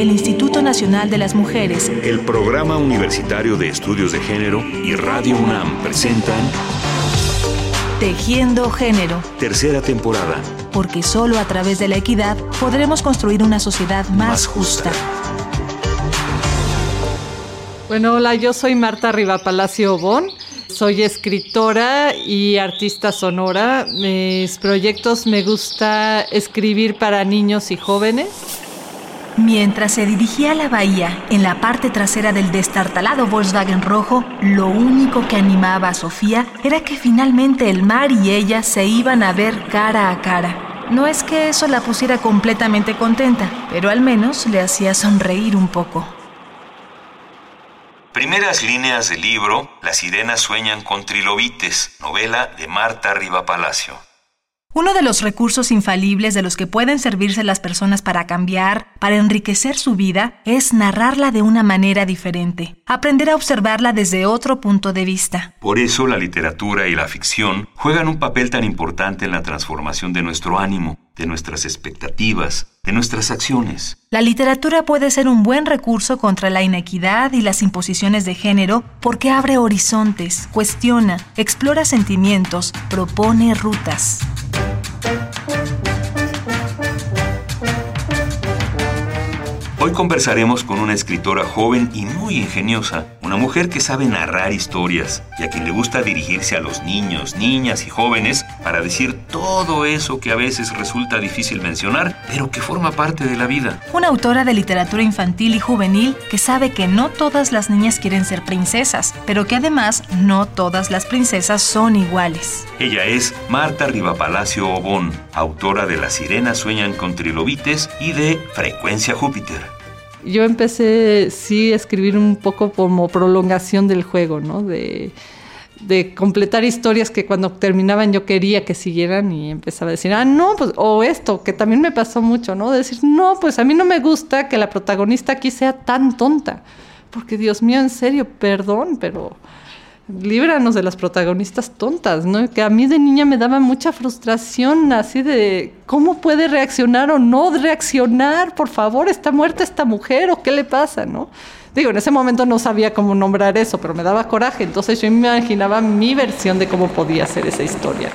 el Instituto Nacional de las Mujeres, el Programa Universitario de Estudios de Género y Radio UNAM presentan Tejiendo Género, tercera temporada, porque solo a través de la equidad podremos construir una sociedad más, Más justa. Bueno, hola, yo soy Marta Riva Palacio Bon. Soy escritora y artista sonora. Mis proyectos me gusta escribir para niños y jóvenes. Mientras se dirigía a la bahía, en la parte trasera del destartalado Volkswagen rojo, lo único que animaba a Sofía era que finalmente el mar y ella se iban a ver cara a cara. No es que eso la pusiera completamente contenta, pero al menos le hacía sonreír un poco. Primeras líneas del libro Las sirenas sueñan con trilobites, novela de Marta Riva Palacio. Uno de los recursos infalibles de los que pueden servirse las personas para cambiar, para enriquecer su vida, es narrarla de una manera diferente, aprender a observarla desde otro punto de vista. Por eso la literatura y la ficción juegan un papel tan importante en la transformación de nuestro ánimo, de nuestras expectativas, de nuestras acciones. La literatura puede ser un buen recurso contra la inequidad y las imposiciones de género porque abre horizontes, cuestiona, explora sentimientos, propone rutas. Thank you. Hoy conversaremos con una escritora joven y muy ingeniosa, una mujer que sabe narrar historias y a quien le gusta dirigirse a los niños, niñas y jóvenes para decir todo eso que a veces resulta difícil mencionar, pero que forma parte de la vida. Una autora de literatura infantil y juvenil que sabe que no todas las niñas quieren ser princesas, pero que además no todas las princesas son iguales. Ella es Marta Rivapalacio Obón, autora de Las sirenas sueñan con trilobites y de Frecuencia Júpiter. Yo empecé, sí, a escribir un poco como prolongación del juego, ¿no? De, de completar historias que cuando terminaban yo quería que siguieran y empezaba a decir, ah, no, pues, o esto, que también me pasó mucho, ¿no? De decir, no, pues a mí no me gusta que la protagonista aquí sea tan tonta. Porque, Dios mío, en serio, perdón, pero líbranos de las protagonistas tontas, ¿no? Que a mí de niña me daba mucha frustración, así de cómo puede reaccionar o no reaccionar, por favor, está muerta esta mujer o qué le pasa, ¿no? Digo, en ese momento no sabía cómo nombrar eso, pero me daba coraje, entonces yo imaginaba mi versión de cómo podía ser esa historia.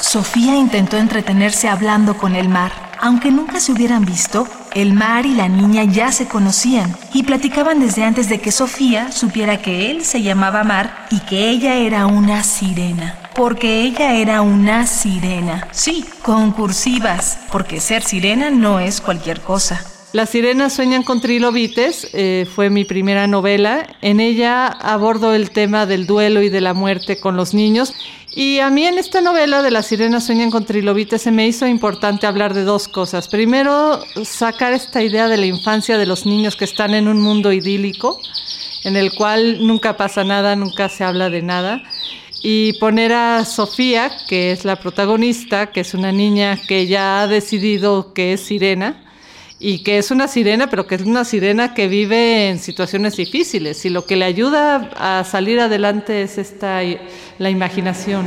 Sofía intentó entretenerse hablando con el mar. Aunque nunca se hubieran visto, el mar y la niña ya se conocían y platicaban desde antes de que Sofía supiera que él se llamaba Mar y que ella era una sirena. Porque ella era una sirena. Sí, concursivas, porque ser sirena no es cualquier cosa. Las sirenas sueñan con trilobites eh, fue mi primera novela. En ella abordo el tema del duelo y de la muerte con los niños. Y a mí en esta novela de Las sirenas sueñan con trilobites se me hizo importante hablar de dos cosas. Primero, sacar esta idea de la infancia de los niños que están en un mundo idílico, en el cual nunca pasa nada, nunca se habla de nada y poner a Sofía, que es la protagonista, que es una niña que ya ha decidido que es sirena y que es una sirena, pero que es una sirena que vive en situaciones difíciles y lo que le ayuda a salir adelante es esta la imaginación.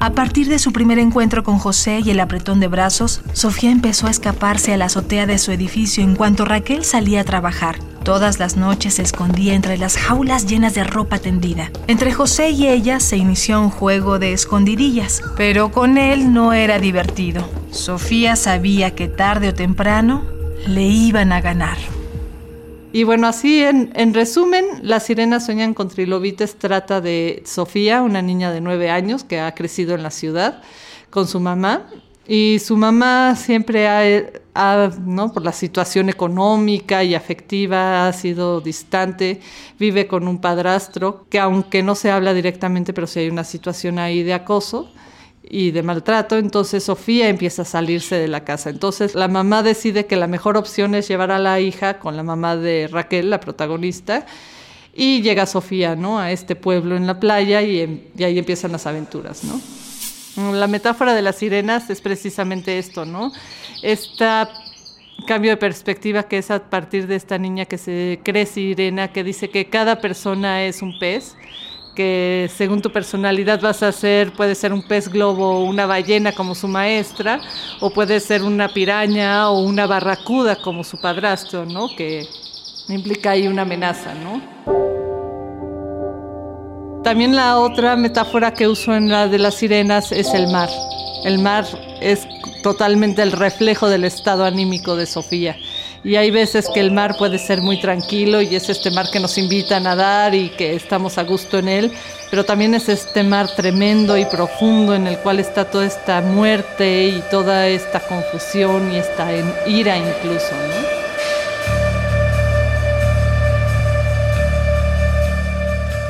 A partir de su primer encuentro con José y el apretón de brazos, Sofía empezó a escaparse a la azotea de su edificio en cuanto Raquel salía a trabajar. Todas las noches se escondía entre las jaulas llenas de ropa tendida. Entre José y ella se inició un juego de escondidillas, pero con él no era divertido. Sofía sabía que tarde o temprano le iban a ganar. Y bueno, así en, en, resumen, Las sirenas sueñan con trilobites trata de Sofía, una niña de nueve años que ha crecido en la ciudad con su mamá. Y su mamá siempre ha, ha, ¿no? por la situación económica y afectiva, ha sido distante, vive con un padrastro que aunque no se habla directamente, pero sí hay una situación ahí de acoso y de maltrato, entonces Sofía empieza a salirse de la casa. Entonces la mamá decide que la mejor opción es llevar a la hija con la mamá de Raquel, la protagonista, y llega Sofía, ¿no? A este pueblo en la playa y, y ahí empiezan las aventuras, ¿no? La metáfora de las sirenas es precisamente esto, ¿no? Este cambio de perspectiva que es a partir de esta niña que se cree sirena, que dice que cada persona es un pez, que según tu personalidad vas a ser, puede ser un pez globo o una ballena como su maestra, o puede ser una piraña o una barracuda como su padrastro, ¿no? Que implica ahí una amenaza, ¿no? También la otra metáfora que uso en la de las sirenas es el mar. El mar es totalmente el reflejo del estado anímico de Sofía. Y hay veces que el mar puede ser muy tranquilo y es este mar que nos invita a nadar y que estamos a gusto en él, pero también es este mar tremendo y profundo en el cual está toda esta muerte y toda esta confusión y esta ira incluso.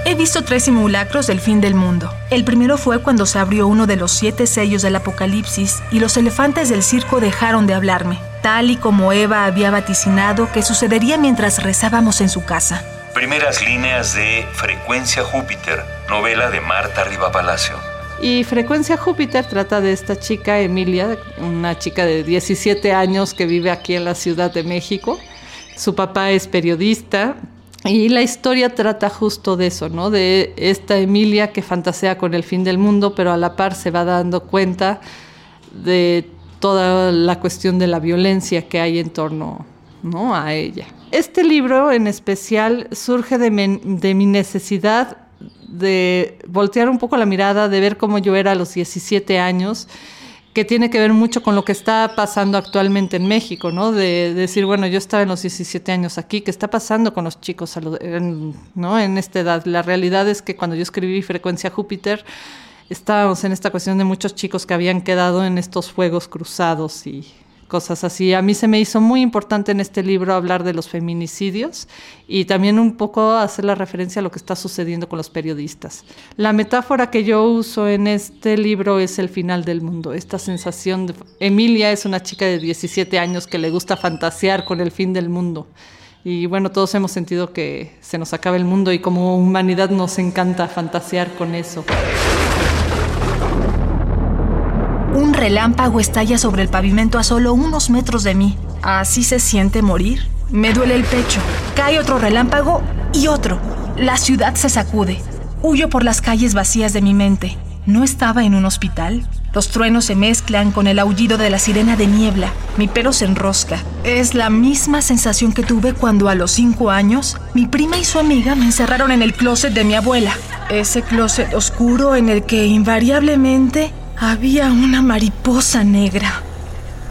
He visto tres simulacros del fin del mundo. El primero fue cuando se abrió uno de los siete sellos del Apocalipsis y los elefantes del circo dejaron de hablarme, tal y como Eva había vaticinado que sucedería mientras rezábamos en su casa. Primeras líneas de Frecuencia Júpiter, novela de Marta Riva Palacio. Y Frecuencia Júpiter trata de esta chica, Emilia, una chica de 17 años que vive aquí en la Ciudad de México. Su papá es periodista, y la historia trata justo de eso, ¿no? De esta Emilia que fantasea con el fin del mundo, pero a la par se va dando cuenta de toda la cuestión de la violencia que hay en torno ¿no? a ella. Este libro en especial surge de mi necesidad de voltear un poco la mirada, de ver cómo yo era a los 17 años que tiene que ver mucho con lo que está pasando actualmente en México, ¿no? De, decir, bueno, yo estaba en los 17 años aquí, ¿qué está pasando con los chicos en, ¿no? en esta edad? La realidad es que cuando yo escribí Frecuencia Júpiter, estábamos en esta cuestión de muchos chicos que habían quedado en estos fuegos cruzados y cosas así. A mí se me hizo muy importante en este libro hablar de los feminicidios y también un poco hacer la referencia a lo que está sucediendo con los periodistas. La metáfora que yo uso en este libro es el final del mundo, esta sensación de... Emilia es una chica de 17 años que le gusta fantasear con el fin del mundo. Y bueno, todos hemos sentido que se nos acaba el mundo y como humanidad nos encanta fantasear con eso. Relámpago estalla sobre el pavimento a solo unos metros de mí. ¿Así se siente morir? Me duele el pecho. Cae otro relámpago y otro. La ciudad se sacude. Huyo por las calles vacías de mi mente. ¿No estaba en un hospital? Los truenos se mezclan con el aullido de la sirena de niebla. Mi pelo se enrosca. Es la misma sensación que tuve cuando a los cinco años mi prima y su amiga me encerraron en el closet de mi abuela. Ese closet oscuro en el que invariablemente había una mariposa negra.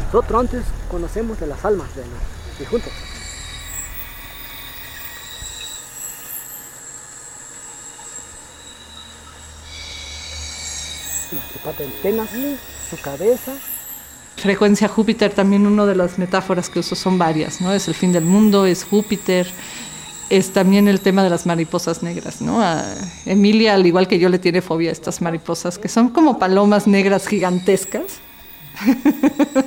Nosotros antes conocemos de las almas de los difuntos. Las antenas, su cabeza. Frecuencia Júpiter, también una de las metáforas que uso son varias, ¿no? Es el fin del mundo, es Júpiter, es también el tema de las mariposas negras, ¿no? Emilia, al igual que yo, le tiene fobia a estas mariposas, que son como palomas negras gigantescas.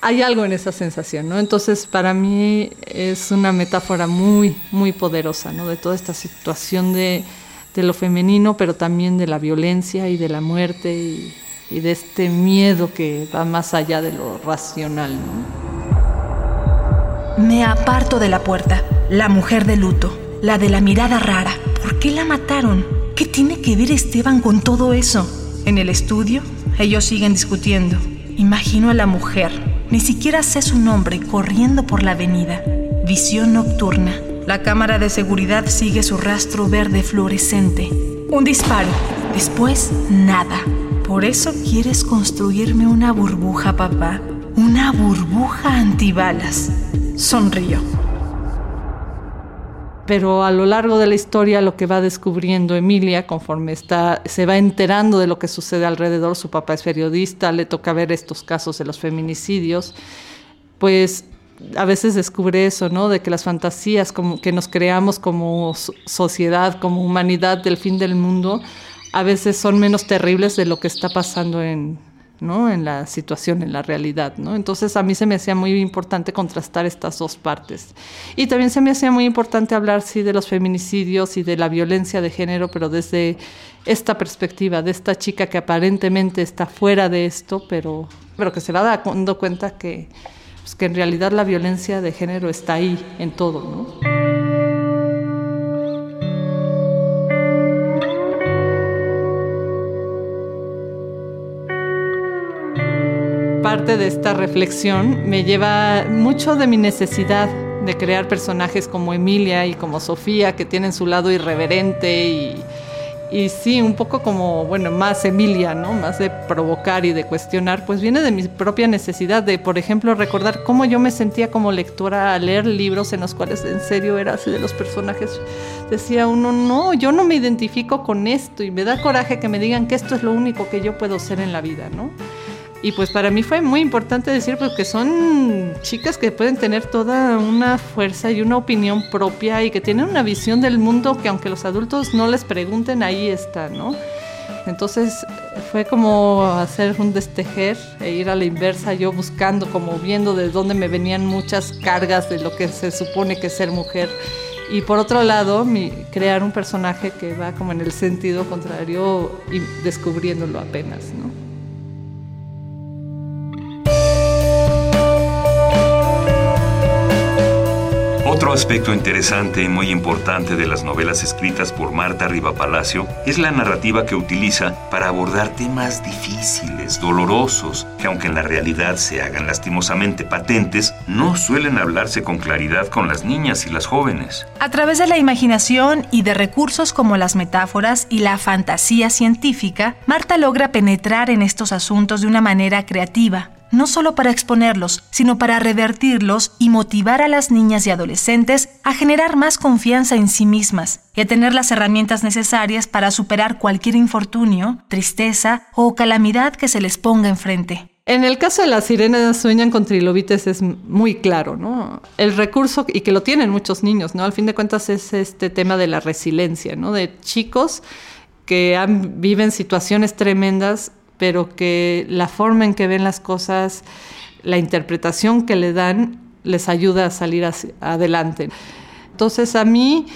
Hay algo en esa sensación, ¿no? Entonces, para mí es una metáfora muy, muy poderosa, ¿no? De toda esta situación de, lo femenino, pero también de la violencia y de la muerte y, de este miedo que va más allá de lo racional. Me aparto de la puerta. La mujer de luto, la de la mirada rara. ¿Por qué la mataron? ¿Qué tiene que ver Esteban con todo eso? En el estudio, ellos siguen discutiendo. Imagino a la mujer, ni siquiera sé su nombre, corriendo por la avenida. Visión nocturna. La cámara de seguridad sigue su rastro verde fluorescente. Un disparo. Después, nada. Por eso quieres construirme una burbuja, papá. Una burbuja antibalas. Sonrío. Pero a lo largo de la historia lo que va descubriendo Emilia, conforme está, se va enterando de lo que sucede alrededor, su papá es periodista, le toca ver estos casos de los feminicidios, pues a veces descubre eso, ¿no? De que las fantasías como que nos creamos como sociedad, como humanidad del fin del mundo, a veces son menos terribles de lo que está pasando en, ¿no? en la situación, en la realidad. ¿no? Entonces a mí se me hacía muy importante contrastar estas dos partes. Y también se me hacía muy importante hablar, sí, de los feminicidios y de la violencia de género, pero desde esta perspectiva, de esta chica que aparentemente está fuera de esto, pero, pero que se va dando cuenta que, pues, que en realidad la violencia de género está ahí, en todo. ¿no? Parte de esta reflexión me lleva mucho de mi necesidad de crear personajes como Emilia y como Sofía, que tienen su lado irreverente y, y sí, un poco como, bueno, más Emilia, ¿no? Más de provocar y de cuestionar, pues viene de mi propia necesidad de, por ejemplo, recordar cómo yo me sentía como lectora al leer libros en los cuales en serio era así de los personajes. Decía uno, no, yo no me identifico con esto y me da coraje que me digan que esto es lo único que yo puedo ser en la vida, ¿no? Y pues para mí fue muy importante decir porque pues, son chicas que pueden tener toda una fuerza y una opinión propia y que tienen una visión del mundo que aunque los adultos no les pregunten, ahí está, ¿no? Entonces fue como hacer un destejer e ir a la inversa, yo buscando, como viendo de dónde me venían muchas cargas de lo que se supone que es ser mujer. Y por otro lado, mi, crear un personaje que va como en el sentido contrario y descubriéndolo apenas, ¿no? Otro aspecto interesante y muy importante de las novelas escritas por Marta Riva Palacio es la narrativa que utiliza para abordar temas difíciles, dolorosos, que aunque en la realidad se hagan lastimosamente patentes, no suelen hablarse con claridad con las niñas y las jóvenes. A través de la imaginación y de recursos como las metáforas y la fantasía científica, Marta logra penetrar en estos asuntos de una manera creativa no solo para exponerlos, sino para revertirlos y motivar a las niñas y adolescentes a generar más confianza en sí mismas y a tener las herramientas necesarias para superar cualquier infortunio, tristeza o calamidad que se les ponga enfrente. En el caso de las sirenas sueñan con trilobites es muy claro, ¿no? El recurso, y que lo tienen muchos niños, ¿no? Al fin de cuentas es este tema de la resiliencia, ¿no? De chicos que han, viven situaciones tremendas pero que la forma en que ven las cosas, la interpretación que le dan, les ayuda a salir adelante. Entonces a mí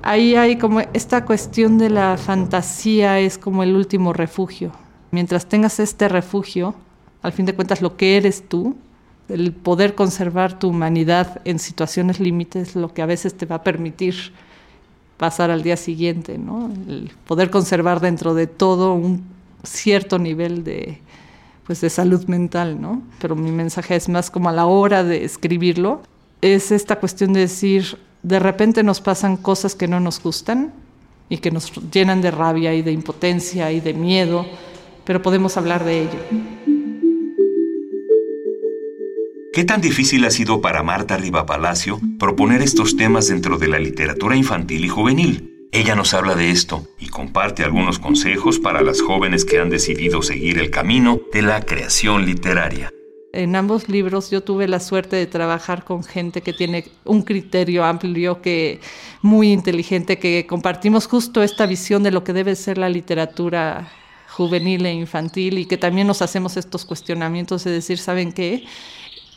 ahí hay como esta cuestión de la fantasía es como el último refugio. Mientras tengas este refugio, al fin de cuentas lo que eres tú, el poder conservar tu humanidad en situaciones límites, lo que a veces te va a permitir pasar al día siguiente, ¿no? El poder conservar dentro de todo un cierto nivel de, pues de salud mental, ¿no? Pero mi mensaje es más como a la hora de escribirlo, es esta cuestión de decir, de repente nos pasan cosas que no nos gustan y que nos llenan de rabia y de impotencia y de miedo, pero podemos hablar de ello. ¿Qué tan difícil ha sido para Marta Riva Palacio proponer estos temas dentro de la literatura infantil y juvenil? Ella nos habla de esto y comparte algunos consejos para las jóvenes que han decidido seguir el camino de la creación literaria. En ambos libros yo tuve la suerte de trabajar con gente que tiene un criterio amplio, que muy inteligente, que compartimos justo esta visión de lo que debe ser la literatura juvenil e infantil y que también nos hacemos estos cuestionamientos de decir, ¿saben qué?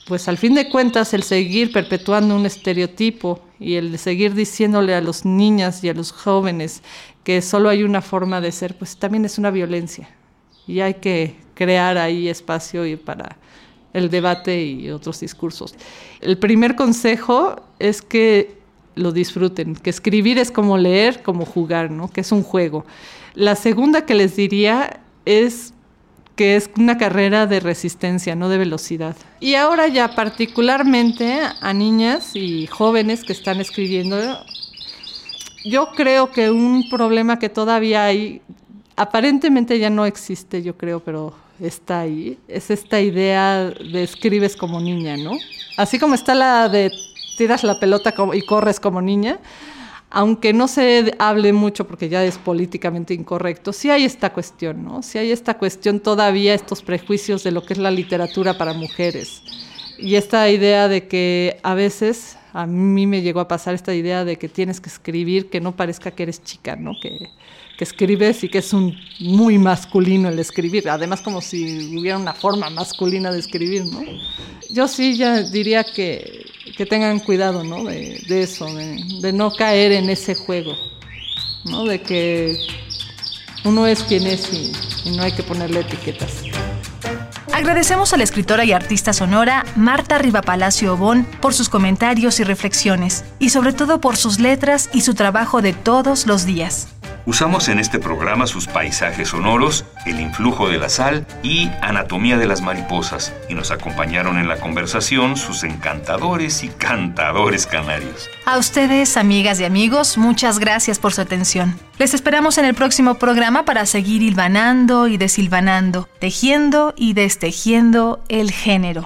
Pues al fin de cuentas el seguir perpetuando un estereotipo y el seguir diciéndole a los niñas y a los jóvenes que solo hay una forma de ser, pues también es una violencia. Y hay que crear ahí espacio para el debate y otros discursos. El primer consejo es que lo disfruten, que escribir es como leer, como jugar, ¿no? que es un juego. La segunda que les diría es que es una carrera de resistencia, no de velocidad. Y ahora ya particularmente a niñas y jóvenes que están escribiendo, yo creo que un problema que todavía hay, aparentemente ya no existe, yo creo, pero está ahí, es esta idea de escribes como niña, ¿no? Así como está la de tiras la pelota y corres como niña, aunque no se hable mucho porque ya es políticamente incorrecto, sí hay esta cuestión, ¿no? Sí hay esta cuestión todavía, estos prejuicios de lo que es la literatura para mujeres. Y esta idea de que a veces, a mí me llegó a pasar esta idea de que tienes que escribir que no parezca que eres chica, ¿no? Que, que escribes y que es un muy masculino el escribir, además como si hubiera una forma masculina de escribir, ¿no? Yo sí ya diría que, que tengan cuidado, ¿no? De, eso, de, no caer en ese juego, ¿no? De que uno es quien es y, y no hay que ponerle etiquetas. Agradecemos a la escritora y artista sonora Marta Rivapalacio Obón por sus comentarios y reflexiones, y sobre todo por sus letras y su trabajo de todos los días. Usamos en este programa sus paisajes sonoros, el influjo de la sal y anatomía de las mariposas, y nos acompañaron en la conversación sus encantadores y cantadores canarios. A ustedes, amigas y amigos, muchas gracias por su atención. Les esperamos en el próximo programa para seguir hilvanando y desilvanando, tejiendo y destejiendo el género